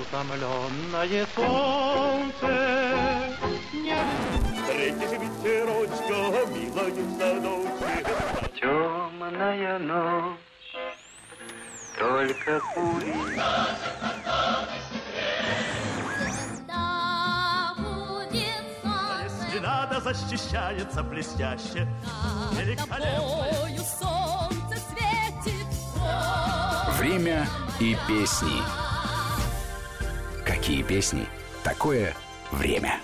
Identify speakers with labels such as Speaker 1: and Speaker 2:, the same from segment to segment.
Speaker 1: Утомленное солнце не... Встретишь ветерочка, милая в садочке. Темная ночь, только пули. Если надо, защищается блестяще. Великолепно. солнце
Speaker 2: светит. Время и песни. Какие песни? Такое время.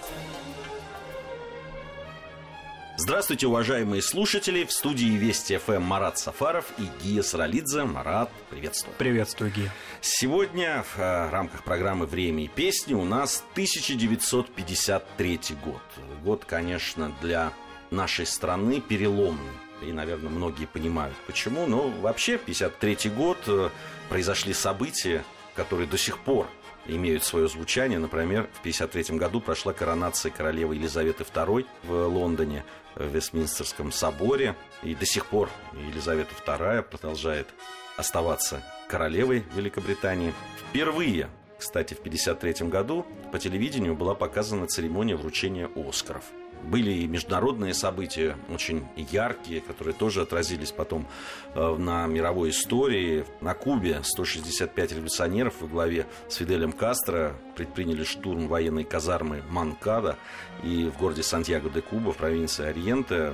Speaker 3: Здравствуйте, уважаемые слушатели! В студии Вести ФМ Марат Сафаров и Гия Саралидзе. Марат, приветствую.
Speaker 4: Приветствую, Гия.
Speaker 3: Сегодня в э, рамках программы «Время и песни» у нас 1953 год. Год, конечно, для нашей страны переломный. И, наверное, многие понимают, почему. Но вообще, 1953 год э, произошли события, которые до сих пор имеют свое звучание. Например, в 1953 году прошла коронация королевы Елизаветы II в Лондоне, в Вестминстерском соборе. И до сих пор Елизавета II продолжает оставаться королевой Великобритании. Впервые, кстати, в 1953 году по телевидению была показана церемония вручения Оскаров – были и международные события очень яркие, которые тоже отразились потом э, на мировой истории. На Кубе 165 революционеров во главе с Фиделем Кастро предприняли штурм военной казармы Манкада и в городе Сантьяго-де-Куба в провинции Ориенте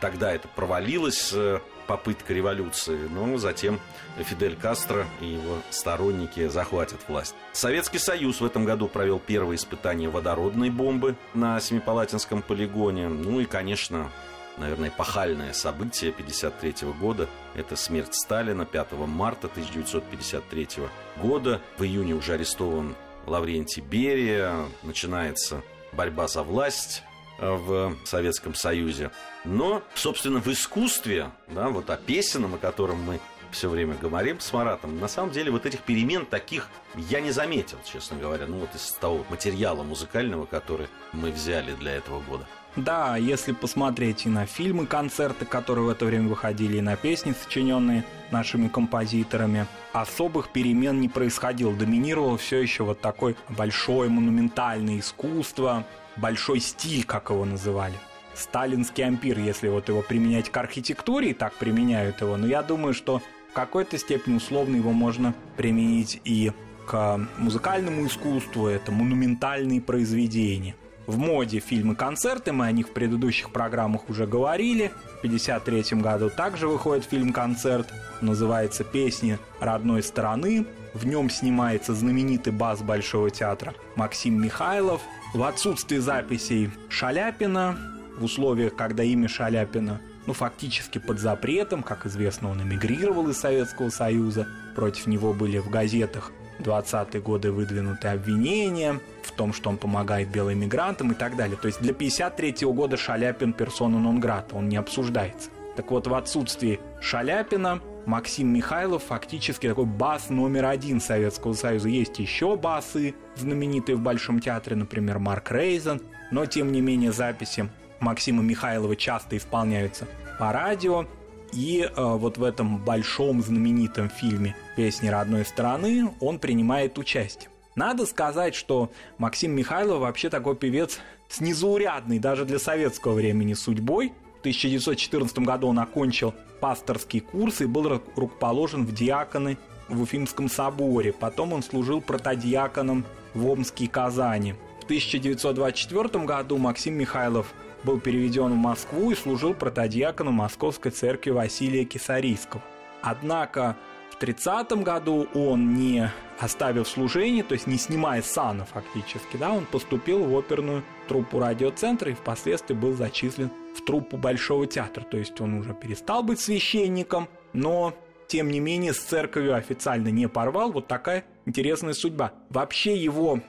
Speaker 3: Тогда это провалилось, э, попытка революции, но затем Фидель Кастро и его сторонники захватят власть. Советский Союз в этом году провел первое испытание водородной бомбы на Семипалатинском полигоне. Ну и, конечно, наверное, эпохальное событие 1953 года. Это смерть Сталина 5 марта 1953 года. В июне уже арестован Лаврентий Берия. Начинается борьба за власть в Советском Союзе. Но, собственно, в искусстве, да, вот о песенном, о котором мы все время говорим с Маратом, на самом деле вот этих перемен таких я не заметил, честно говоря, ну вот из того материала музыкального, который мы взяли для этого года.
Speaker 4: Да, если посмотреть и на фильмы, концерты, которые в это время выходили, и на песни, сочиненные нашими композиторами, особых перемен не происходило. Доминировало все еще вот такое большое монументальное искусство, большой стиль, как его называли. Сталинский ампир, если вот его применять к архитектуре, и так применяют его, но я думаю, что в какой-то степени условно его можно применить и к музыкальному искусству, это монументальные произведения. В моде фильмы-концерты, мы о них в предыдущих программах уже говорили. В 1953 году также выходит фильм-концерт, называется «Песни родной страны». В нем снимается знаменитый бас Большого театра Максим Михайлов – в отсутствии записей Шаляпина, в условиях, когда имя Шаляпина ну, фактически под запретом, как известно, он эмигрировал из Советского Союза, против него были в газетах 20-е годы выдвинуты обвинения в том, что он помогает белым мигрантам и так далее. То есть для 53 года Шаляпин персона нон грата, он не обсуждается. Так вот, в отсутствии Шаляпина Максим Михайлов фактически такой бас номер один Советского Союза. Есть еще басы, знаменитые в Большом театре, например, Марк Рейзен, но тем не менее записи Максима Михайлова часто исполняются по радио. И э, вот в этом большом знаменитом фильме «Песни родной страны» он принимает участие. Надо сказать, что Максим Михайлов вообще такой певец с незаурядной даже для советского времени судьбой – 1914 году он окончил пасторский курс и был рукоположен в диаконы в Уфимском соборе. Потом он служил протодиаконом в Омске и Казани. В 1924 году Максим Михайлов был переведен в Москву и служил протодиаконом Московской церкви Василия Кисарийского. Однако в 30 году он не оставив служение, то есть не снимая сана фактически, да, он поступил в оперную труппу радиоцентра и впоследствии был зачислен в труппу Большого театра. То есть он уже перестал быть священником, но тем не менее с церковью официально не порвал. Вот такая интересная судьба. Вообще его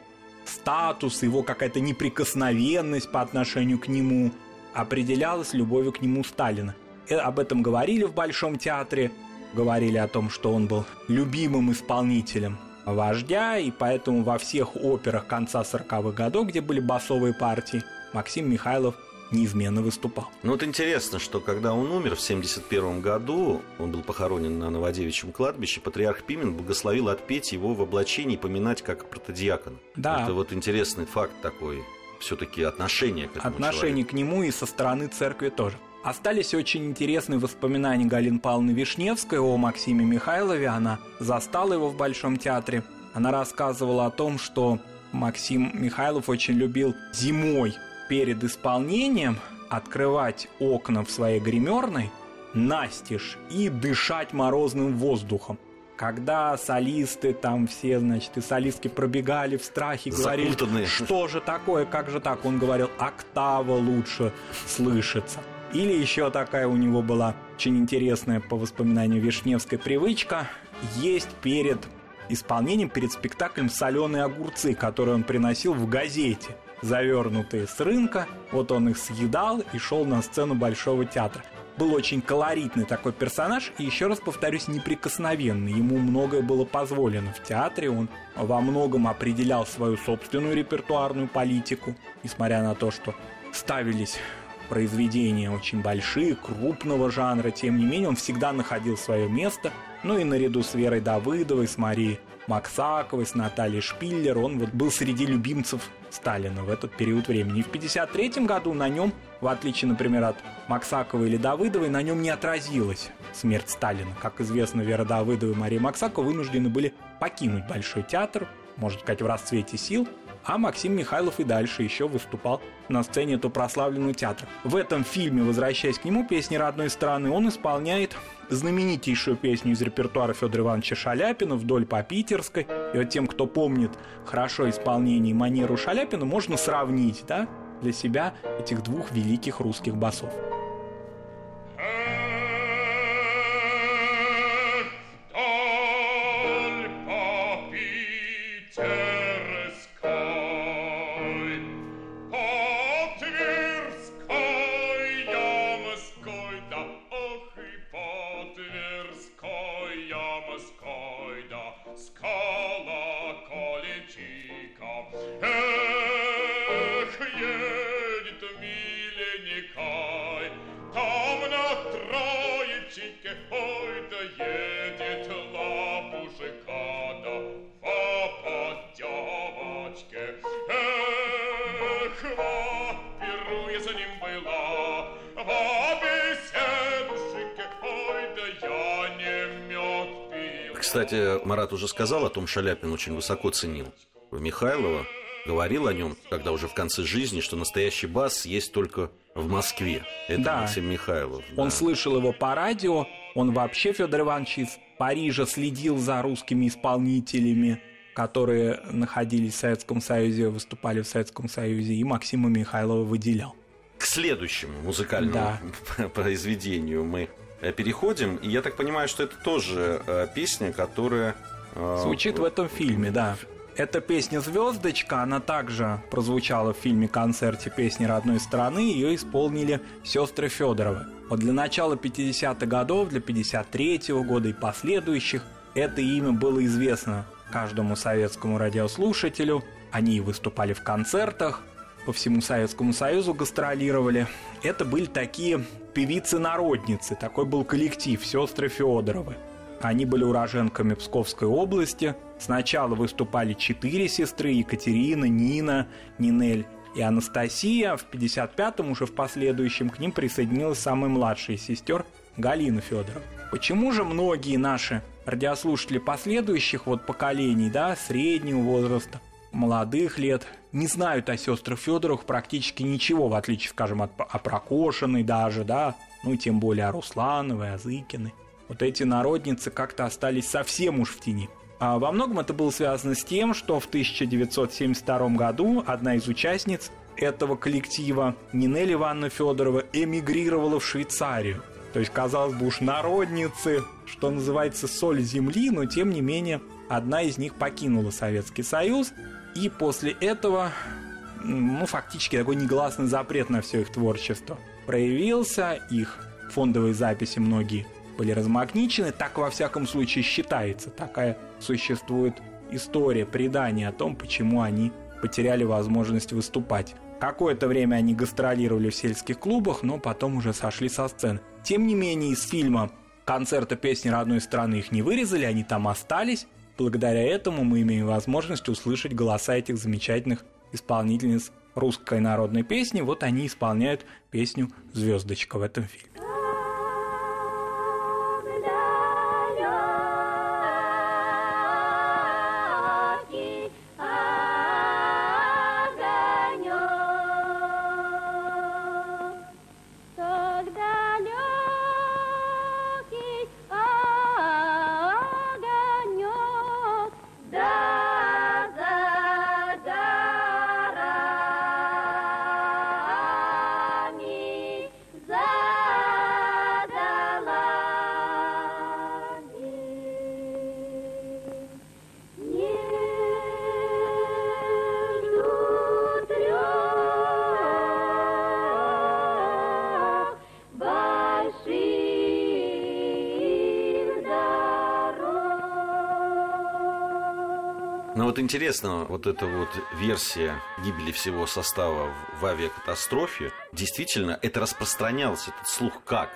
Speaker 4: статус, его какая-то неприкосновенность по отношению к нему определялась любовью к нему Сталина. И об этом говорили в Большом театре, говорили о том, что он был любимым исполнителем вождя, и поэтому во всех операх конца 40-х годов, где были басовые партии, Максим Михайлов неизменно выступал.
Speaker 3: Ну вот интересно, что когда он умер в 71 году, он был похоронен на Новодевичьем кладбище, патриарх Пимен благословил отпеть его в облачении и поминать как протодиакона.
Speaker 4: Да.
Speaker 3: Это вот интересный факт такой, все-таки отношение к этому
Speaker 4: Отношение
Speaker 3: человеку.
Speaker 4: к нему и со стороны церкви тоже. Остались очень интересные воспоминания Галины Павловны Вишневской о Максиме Михайлове. Она застала его в Большом театре. Она рассказывала о том, что Максим Михайлов очень любил зимой перед исполнением открывать окна в своей гримерной настежь и дышать морозным воздухом. Когда солисты там все, значит, и солистки пробегали в страхе, говорили,
Speaker 3: Закутанные.
Speaker 4: что же такое, как же так? Он говорил, октава лучше слышится. Или еще такая у него была очень интересная по воспоминанию Вишневской привычка есть перед исполнением, перед спектаклем соленые огурцы, которые он приносил в газете, завернутые с рынка. Вот он их съедал и шел на сцену Большого театра. Был очень колоритный такой персонаж, и еще раз повторюсь, неприкосновенный. Ему многое было позволено в театре, он во многом определял свою собственную репертуарную политику, несмотря на то, что ставились произведения очень большие, крупного жанра, тем не менее он всегда находил свое место. Ну и наряду с Верой Давыдовой, с Марией Максаковой, с Натальей Шпиллер, он вот был среди любимцев Сталина в этот период времени. И в 1953 году на нем, в отличие, например, от Максаковой или Давыдовой, на нем не отразилась смерть Сталина. Как известно, Вера Давыдова и Мария Максакова вынуждены были покинуть Большой театр, можно сказать, в расцвете сил, а Максим Михайлов и дальше еще выступал на сцене этого прославленного театра. В этом фильме, возвращаясь к нему, песни родной страны, он исполняет знаменитейшую песню из репертуара Федора Ивановича Шаляпина «Вдоль по Питерской». И вот тем, кто помнит хорошо исполнение и манеру Шаляпина, можно сравнить да, для себя этих двух великих русских басов.
Speaker 1: Ой, да едет лапушка, да по девочке. Эх, во перу я за ним была, во беседушке, ой, да я не мед пил.
Speaker 3: Кстати, Марат уже сказал о том, Шаляпин очень высоко ценил Михайлова. Говорил о нем, когда уже в конце жизни, что настоящий бас есть только в Москве. Это
Speaker 4: Да.
Speaker 3: Максим Михайлов.
Speaker 4: Он
Speaker 3: да.
Speaker 4: слышал его по радио, он вообще, Федор Иванович, из Парижа следил за русскими исполнителями, которые находились в Советском Союзе, выступали в Советском Союзе, и Максима Михайлова выделял.
Speaker 3: К следующему музыкальному произведению мы э, переходим. И я так понимаю, что это тоже э, песня, которая... э,
Speaker 4: Звучит в этом фильме, да. Эта песня «Звездочка», она также прозвучала в фильме-концерте «Песни родной страны», ее исполнили сестры Федоровы. Вот для начала 50-х годов, для 53-го года и последующих это имя было известно каждому советскому радиослушателю. Они выступали в концертах, по всему Советскому Союзу гастролировали. Это были такие певицы-народницы, такой был коллектив, сестры Федоровы. Они были уроженками Псковской области. Сначала выступали четыре сестры – Екатерина, Нина, Нинель и Анастасия. В 55-м уже в последующем к ним присоединилась самая младшая из сестер Галина Федорова. Почему же многие наши радиослушатели последующих вот поколений, да, среднего возраста, молодых лет, не знают о сестрах Федоровых практически ничего, в отличие, скажем, от о Прокошиной даже, да, ну тем более о Руслановой, о Зыкиной. Вот эти народницы как-то остались совсем уж в тени. А во многом это было связано с тем, что в 1972 году одна из участниц этого коллектива, Нинель Ивановна Федорова, эмигрировала в Швейцарию. То есть, казалось бы, уж народницы, что называется, соль земли, но тем не менее одна из них покинула Советский Союз, и после этого, ну, фактически такой негласный запрет на все их творчество проявился, их фондовые записи многие были размагничены, так во всяком случае считается, такая существует история, предание о том, почему они потеряли возможность выступать Какое-то время они гастролировали в сельских клубах, но потом уже сошли со сцены. Тем не менее, из фильма концерта песни родной страны их не вырезали, они там остались. Благодаря этому мы имеем возможность услышать голоса этих замечательных исполнительниц русской народной песни. Вот они исполняют песню «Звездочка» в этом фильме.
Speaker 3: Вот интересно, вот эта вот версия гибели всего состава в авиакатастрофе, действительно, это распространялось, этот слух как?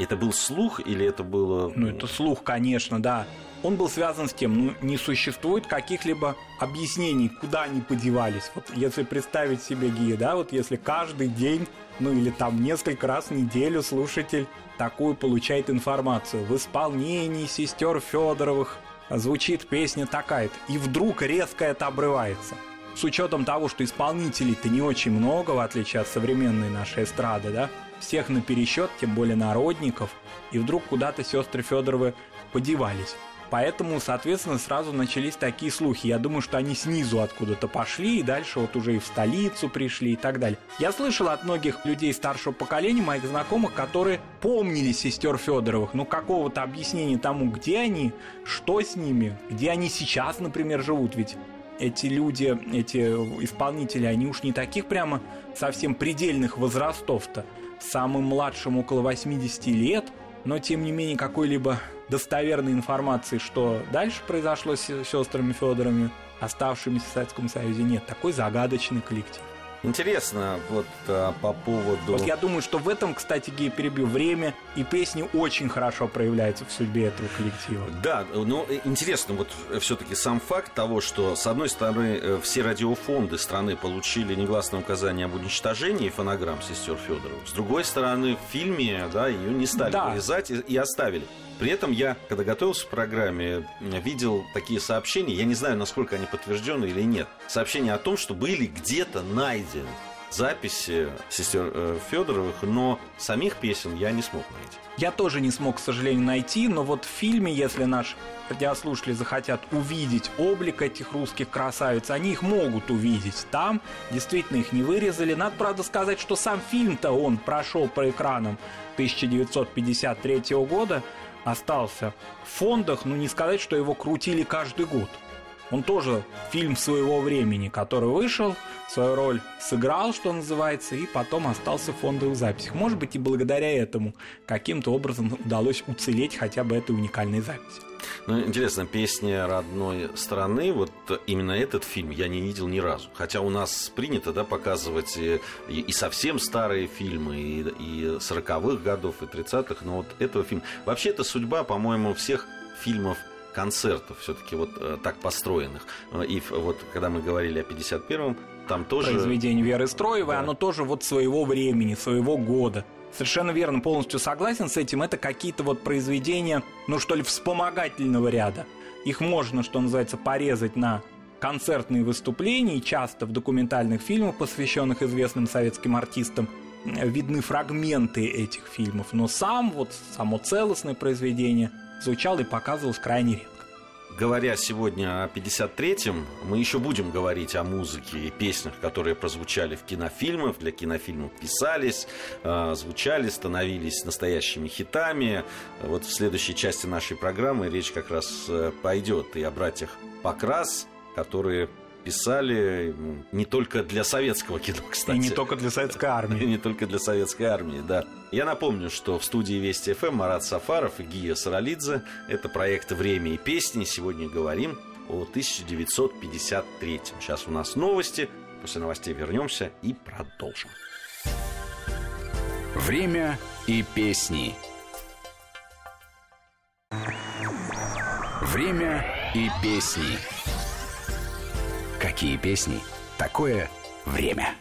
Speaker 3: Это был слух или это было...
Speaker 4: Ну, это слух, конечно, да. Он был связан с тем, ну, не существует каких-либо объяснений, куда они подевались. Вот если представить себе гия, да, вот если каждый день, ну или там несколько раз в неделю слушатель такую получает информацию в исполнении сестер Федоровых, звучит песня такая-то, и вдруг резко это обрывается. С учетом того, что исполнителей-то не очень много, в отличие от современной нашей эстрады, да, всех на пересчет, тем более народников, и вдруг куда-то сестры Федоровы подевались. Поэтому, соответственно, сразу начались такие слухи. Я думаю, что они снизу откуда-то пошли, и дальше вот уже и в столицу пришли и так далее. Я слышал от многих людей старшего поколения, моих знакомых, которые помнили сестер Федоровых, но какого-то объяснения тому, где они, что с ними, где они сейчас, например, живут. Ведь эти люди, эти исполнители, они уж не таких прямо совсем предельных возрастов-то. Самым младшим около 80 лет, но тем не менее какой-либо достоверной информации, что дальше произошло с сестрами Федорами, оставшимися в Советском Союзе, нет. Такой загадочный коллектив.
Speaker 3: Интересно, вот а, по поводу...
Speaker 4: Вот я думаю, что в этом, кстати, Гей, перебью, время и песни очень хорошо проявляются в судьбе этого коллектива.
Speaker 3: Да, ну, интересно вот все-таки сам факт того, что, с одной стороны, э, все радиофонды страны получили негласное указание об уничтожении фонограмм сестер Федоров. С другой стороны, в фильме, да, ее не стали да. вырезать и, и оставили. При этом я, когда готовился к программе, видел такие сообщения, я не знаю, насколько они подтверждены или нет, сообщения о том, что были где-то найдены записи сестер э, Федоровых, но самих песен я не смог найти.
Speaker 4: Я тоже не смог, к сожалению, найти, но вот в фильме, если наш радиослушатели захотят увидеть облик этих русских красавиц, они их могут увидеть. Там действительно их не вырезали. Надо, правда, сказать, что сам фильм-то он прошел по экранам 1953 года, остался в фондах, но не сказать, что его крутили каждый год. Он тоже фильм своего времени, который вышел, свою роль сыграл, что называется, и потом остался в фондовых записях. Может быть, и благодаря этому каким-то образом удалось уцелеть хотя бы этой уникальной записи.
Speaker 3: Ну, интересно, песня родной страны, вот именно этот фильм я не видел ни разу. Хотя у нас принято, да, показывать и, и совсем старые фильмы, и, и 40-х годов, и 30-х, но вот этого фильма... Вообще, это судьба, по-моему, всех фильмов концертов все-таки вот э, так построенных. И вот когда мы говорили о 51-м, там тоже...
Speaker 4: Произведение Веры Строевой, да. оно тоже вот своего времени, своего года. Совершенно верно, полностью согласен с этим. Это какие-то вот произведения, ну что ли, вспомогательного ряда. Их можно, что называется, порезать на концертные выступления, часто в документальных фильмах, посвященных известным советским артистам, видны фрагменты этих фильмов. Но сам, вот само целостное произведение звучало и показывалось крайне редко.
Speaker 3: Говоря сегодня о 53-м, мы еще будем говорить о музыке и песнях, которые прозвучали в кинофильмах, для фильмов писались, э, звучали, становились настоящими хитами. Вот в следующей части нашей программы речь как раз э, пойдет и о братьях Покрас, которые писали не только для советского кино, кстати.
Speaker 4: И не только для советской армии.
Speaker 3: И не только для советской армии, да. Я напомню, что в студии Вести ФМ Марат Сафаров и Гия Саралидзе. Это проект «Время и песни». Сегодня говорим о 1953. Сейчас у нас новости. После новостей вернемся и продолжим.
Speaker 2: Время и песни. Время и песни. Какие песни? Такое время.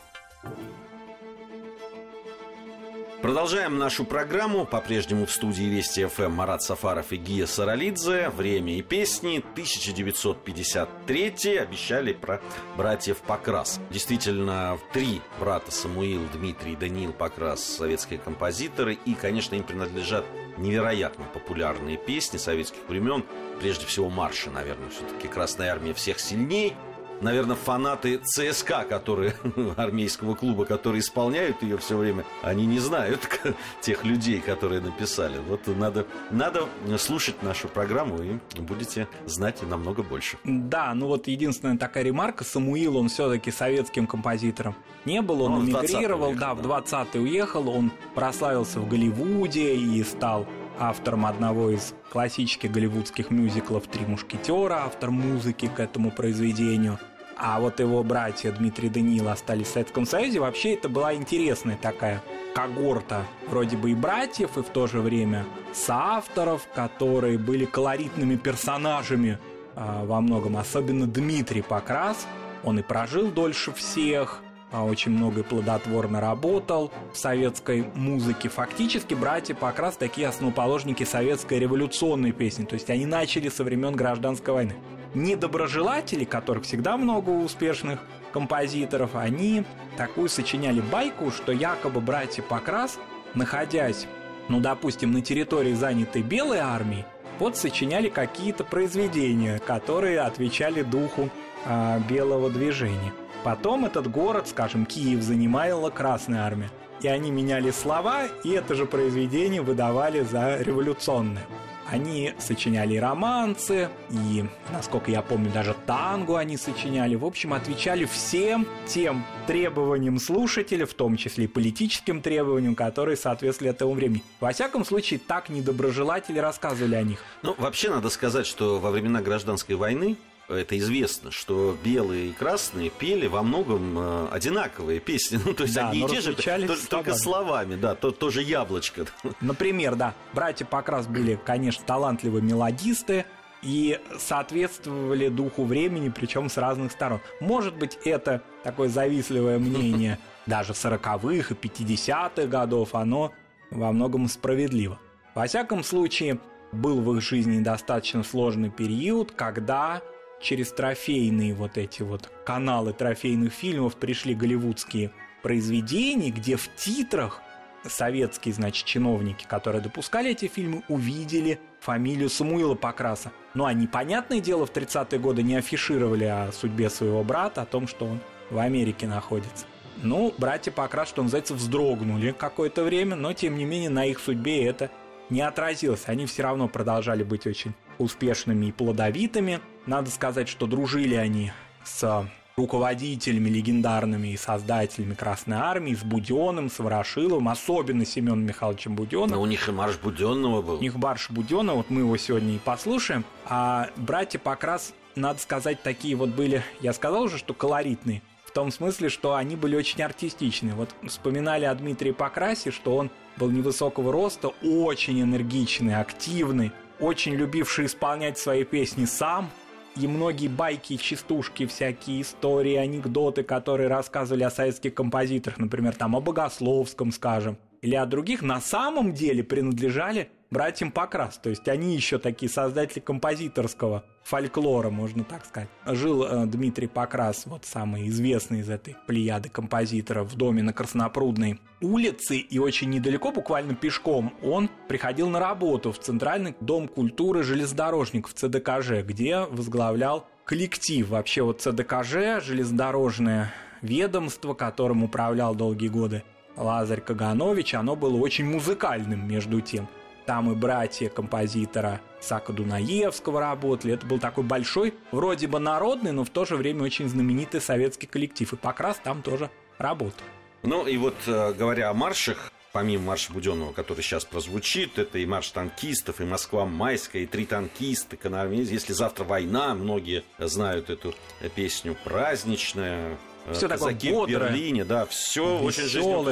Speaker 3: Продолжаем нашу программу. По-прежнему в студии Вести ФМ Марат Сафаров и Гия Саралидзе. Время и песни 1953 обещали про братьев Покрас. Действительно, три брата Самуил, Дмитрий Даниил Покрас советские композиторы. И, конечно, им принадлежат невероятно популярные песни советских времен. Прежде всего, марши, наверное, все-таки Красная Армия всех сильней наверное, фанаты ЦСКА, которые армейского клуба, которые исполняют ее все время, они не знают тех людей, которые написали. Вот надо, надо слушать нашу программу, и будете знать намного больше.
Speaker 4: Да, ну вот единственная такая ремарка, Самуил, он все-таки советским композитором не был, он, он эмигрировал, уехал, да, в 20-й уехал, он прославился в Голливуде и стал автором одного из классических голливудских мюзиклов «Три мушкетера», автор музыки к этому произведению. А вот его братья Дмитрий Даниил остались в Советском Союзе. Вообще это была интересная такая когорта вроде бы и братьев, и в то же время соавторов, которые были колоритными персонажами э, во многом. Особенно Дмитрий Покрас. Он и прожил дольше всех, очень много и плодотворно работал в советской музыке. Фактически братья Покрас такие основоположники советской революционной песни, то есть они начали со времен гражданской войны. Недоброжелатели, которых всегда много успешных композиторов, они такую сочиняли байку, что якобы братья Покрас, находясь, ну, допустим, на территории, занятой Белой армией, вот сочиняли какие-то произведения, которые отвечали духу э, белого движения. Потом этот город, скажем, Киев, занимала Красная Армия. И они меняли слова, и это же произведение выдавали за революционное. Они сочиняли романсы, и, насколько я помню, даже танго они сочиняли. В общем, отвечали всем тем требованиям слушателя, в том числе и политическим требованиям, которые соответствовали этому времени. Во всяком случае, так недоброжелатели рассказывали о них.
Speaker 3: Ну, вообще надо сказать, что во времена гражданской войны это известно, что белые и красные пели во многом э, одинаковые песни. Ну, то есть да, одни и те же, то, только словами, да, то, тоже яблочко.
Speaker 4: Например, да, братья Покрас были, конечно, талантливые мелодисты, и соответствовали духу времени, причем с разных сторон. Может быть, это такое завистливое мнение даже 40-х и 50-х годов, оно во многом справедливо. Во всяком случае, был в их жизни достаточно сложный период, когда через трофейные вот эти вот каналы трофейных фильмов пришли голливудские произведения, где в титрах советские, значит, чиновники, которые допускали эти фильмы, увидели фамилию Самуила Покраса. Ну, а непонятное дело, в 30-е годы не афишировали о судьбе своего брата, о том, что он в Америке находится. Ну, братья Покрас, что называется, вздрогнули какое-то время, но, тем не менее, на их судьбе это не отразилось. Они все равно продолжали быть очень успешными и плодовитыми. Надо сказать, что дружили они с руководителями легендарными и создателями Красной Армии, с Буденным, с Ворошиловым, особенно Семеном Михайловичем Буденным.
Speaker 3: Но у них и марш Буденного был.
Speaker 4: У них марш Буденного, вот мы его сегодня и послушаем. А братья Покрас, надо сказать, такие вот были, я сказал уже, что колоритные. В том смысле, что они были очень артистичные. Вот вспоминали о Дмитрии Покрасе, что он был невысокого роста, очень энергичный, активный, очень любивший исполнять свои песни сам, и многие байки, частушки, всякие истории, анекдоты, которые рассказывали о советских композиторах, например, там о Богословском, скажем, или о других, на самом деле принадлежали братьям Покрас. То есть они еще такие создатели композиторского фольклора, можно так сказать. Жил э, Дмитрий Покрас, вот самый известный из этой плеяды композиторов, в доме на Краснопрудной улице, и очень недалеко, буквально пешком, он приходил на работу в Центральный дом культуры железнодорожников ЦДКЖ, где возглавлял коллектив. Вообще вот ЦДКЖ, железнодорожное ведомство, которым управлял долгие годы Лазарь Каганович, оно было очень музыкальным между тем. Там и братья композитора Сака Дунаевского работали. Это был такой большой, вроде бы народный, но в то же время очень знаменитый советский коллектив. И Покрас там тоже работал.
Speaker 3: Ну и вот э, говоря о маршах, помимо марша Буденного, который сейчас прозвучит, это и марш танкистов, и Москва майская, и три танкиста, Если завтра война, многие знают эту песню праздничная,
Speaker 4: Все такое
Speaker 3: казаки в
Speaker 4: бодрое,
Speaker 3: Берлине, да, все очень.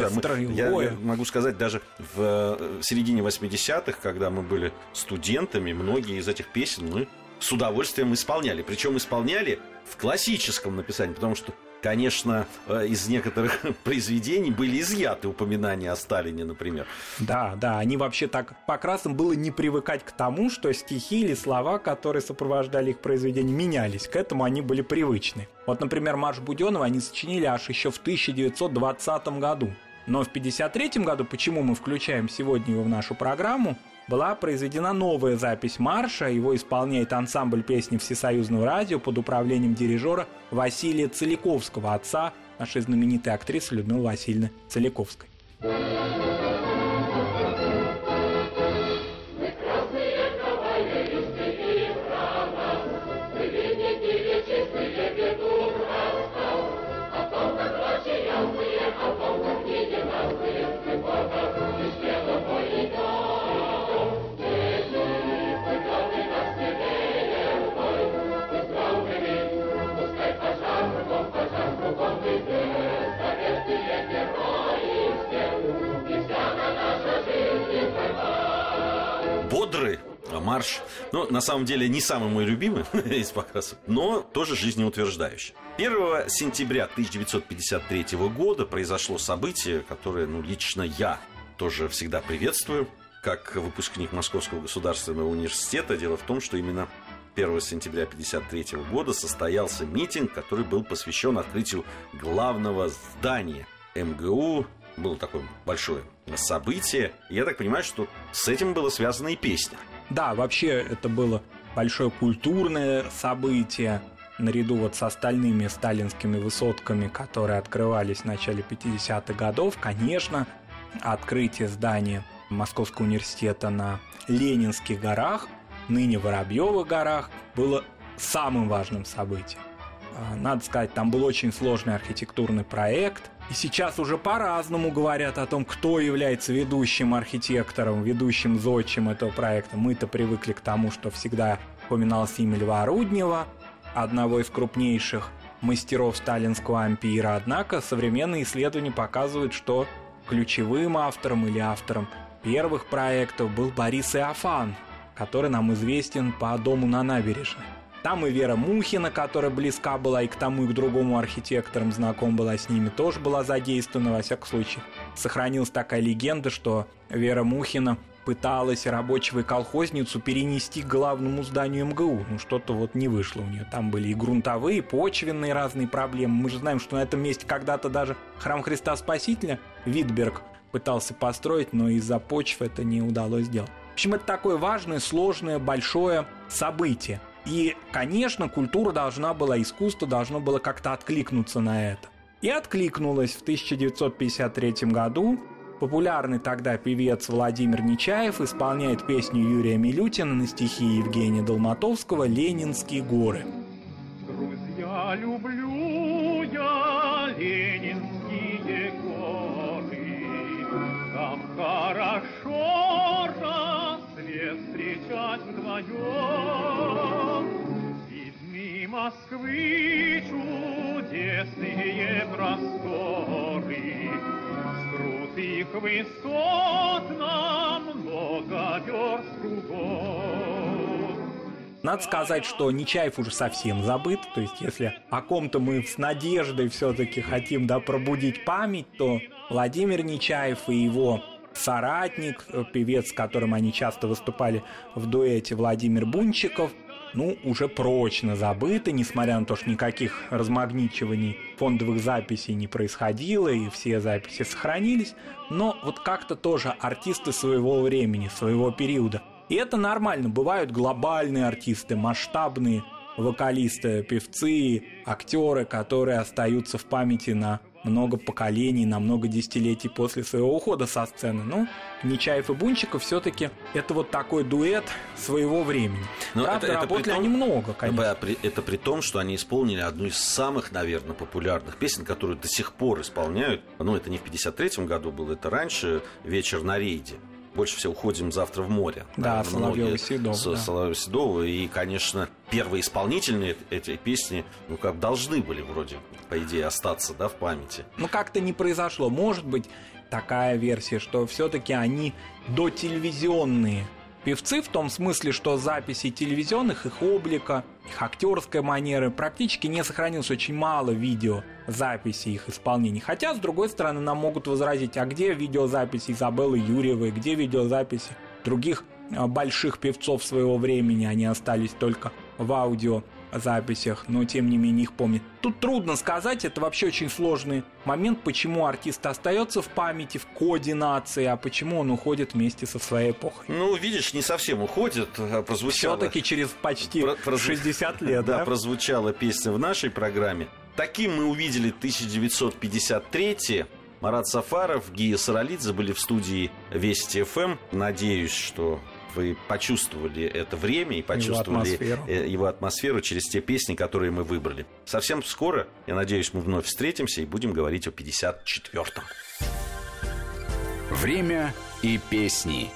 Speaker 3: Мы- Я, я могу сказать, даже в э, середине 80-х, когда мы были студентами, многие из этих песен мы с удовольствием исполняли. Причем исполняли в классическом написании, потому что, конечно, э, из некоторых произведений были изъяты упоминания о Сталине, например.
Speaker 4: Да, да, они вообще так покрасным было не привыкать к тому, что стихи или слова, которые сопровождали их произведения, менялись. К этому они были привычны. Вот, например, марш Буденова они сочинили аж еще в 1920 году. Но в 1953 году, почему мы включаем сегодня его в нашу программу, была произведена новая запись марша. Его исполняет ансамбль песни Всесоюзного радио под управлением дирижера Василия Целиковского, отца нашей знаменитой актрисы Людмилы Васильевны Целиковской.
Speaker 3: Бодрый марш. Ну, на самом деле, не самый мой любимый из покрасов, но тоже жизнеутверждающий. 1 сентября 1953 года произошло событие, которое, ну, лично я тоже всегда приветствую, как выпускник Московского государственного университета. Дело в том, что именно 1 сентября 1953 года состоялся митинг, который был посвящен открытию главного здания МГУ. Было такое большое событие. Я так понимаю, что с этим было связана и песня.
Speaker 4: Да, вообще это было большое культурное событие, наряду вот с остальными сталинскими высотками, которые открывались в начале 50-х годов. Конечно, открытие здания Московского университета на Ленинских горах, ныне Воробьевых горах, было самым важным событием. А, Надо сказать, там был очень сложный архитектурный проект. И сейчас уже по-разному говорят о том, кто является ведущим архитектором, ведущим зодчим этого проекта. Мы-то привыкли к тому, что всегда упоминалось имя Льва Руднева, одного из крупнейших мастеров сталинского ампира. Однако современные исследования показывают, что ключевым автором или автором первых проектов был Борис Иофан, который нам известен по дому на набережной. Там и Вера Мухина, которая близка была и к тому, и к другому архитекторам знаком была с ними, тоже была задействована, во всяком случае. Сохранилась такая легенда, что Вера Мухина пыталась рабочего и колхозницу перенести к главному зданию МГУ. Ну, что-то вот не вышло у нее. Там были и грунтовые, и почвенные разные проблемы. Мы же знаем, что на этом месте когда-то даже храм Христа Спасителя Витберг пытался построить, но из-за почв это не удалось сделать. В общем, это такое важное, сложное, большое событие. И, конечно, культура должна была, искусство должно было как-то откликнуться на это. И откликнулось в 1953 году. Популярный тогда певец Владимир Нечаев исполняет песню Юрия Милютина на стихи Евгения Долматовского «Ленинские горы».
Speaker 5: Друзья, люблю я Ленинские горы, Там хорошо рассвет встречать вдвоем. Москвы чудесные просторы, С крутых высот на много верст кругом.
Speaker 4: Надо сказать, что Нечаев уже совсем забыт. То есть, если о ком-то мы с надеждой все-таки хотим да, пробудить память, то Владимир Нечаев и его соратник, э, певец, с которым они часто выступали в дуэте Владимир Бунчиков, ну, уже прочно забыты, несмотря на то, что никаких размагничиваний фондовых записей не происходило, и все записи сохранились, но вот как-то тоже артисты своего времени, своего периода. И это нормально, бывают глобальные артисты, масштабные вокалисты, певцы, актеры, которые остаются в памяти на много поколений, на много десятилетий после своего ухода со сцены. Ну, Нечаев и Бунчиков все-таки это вот такой дуэт своего времени.
Speaker 3: Но
Speaker 4: Правда,
Speaker 3: это- это
Speaker 4: работали
Speaker 3: том-
Speaker 4: они много, конечно.
Speaker 3: Это при том, что они исполнили одну из самых, наверное, популярных песен, которую до сих пор исполняют. Ну, это не в 53-м году было, это раньше «Вечер на рейде». Больше всего уходим завтра в море.
Speaker 4: Да, Соловьева Седова.
Speaker 3: Да. Соловьева Седова. И, конечно, первые исполнительные этой песни, ну, как должны были вроде, по идее, остаться, да, в памяти.
Speaker 4: Ну, как-то не произошло. Может быть, такая версия, что все-таки они дотелевизионные певцы в том смысле, что записи телевизионных, их облика, их актерской манеры практически не сохранилось очень мало видео записи их исполнений. Хотя, с другой стороны, нам могут возразить, а где видеозаписи Изабеллы Юрьевой, где видеозаписи других а, больших певцов своего времени, они остались только в аудио записях, но тем не менее их помнит. Тут трудно сказать, это вообще очень сложный момент, почему артист остается в памяти, в коде нации, а почему он уходит вместе со своей эпохой.
Speaker 3: Ну, видишь, не совсем уходит, а прозвучало...
Speaker 4: Все-таки через почти Про, прозву... 60 лет,
Speaker 3: да? Да, прозвучала песня в нашей программе. Таким мы увидели 1953 Марат Сафаров, Гия Саралидзе были в студии Вести ФМ. Надеюсь, что вы почувствовали это время и почувствовали его атмосферу. Э, его атмосферу через те песни, которые мы выбрали. Совсем скоро, я надеюсь, мы вновь встретимся и будем говорить о 54-м.
Speaker 2: Время и песни.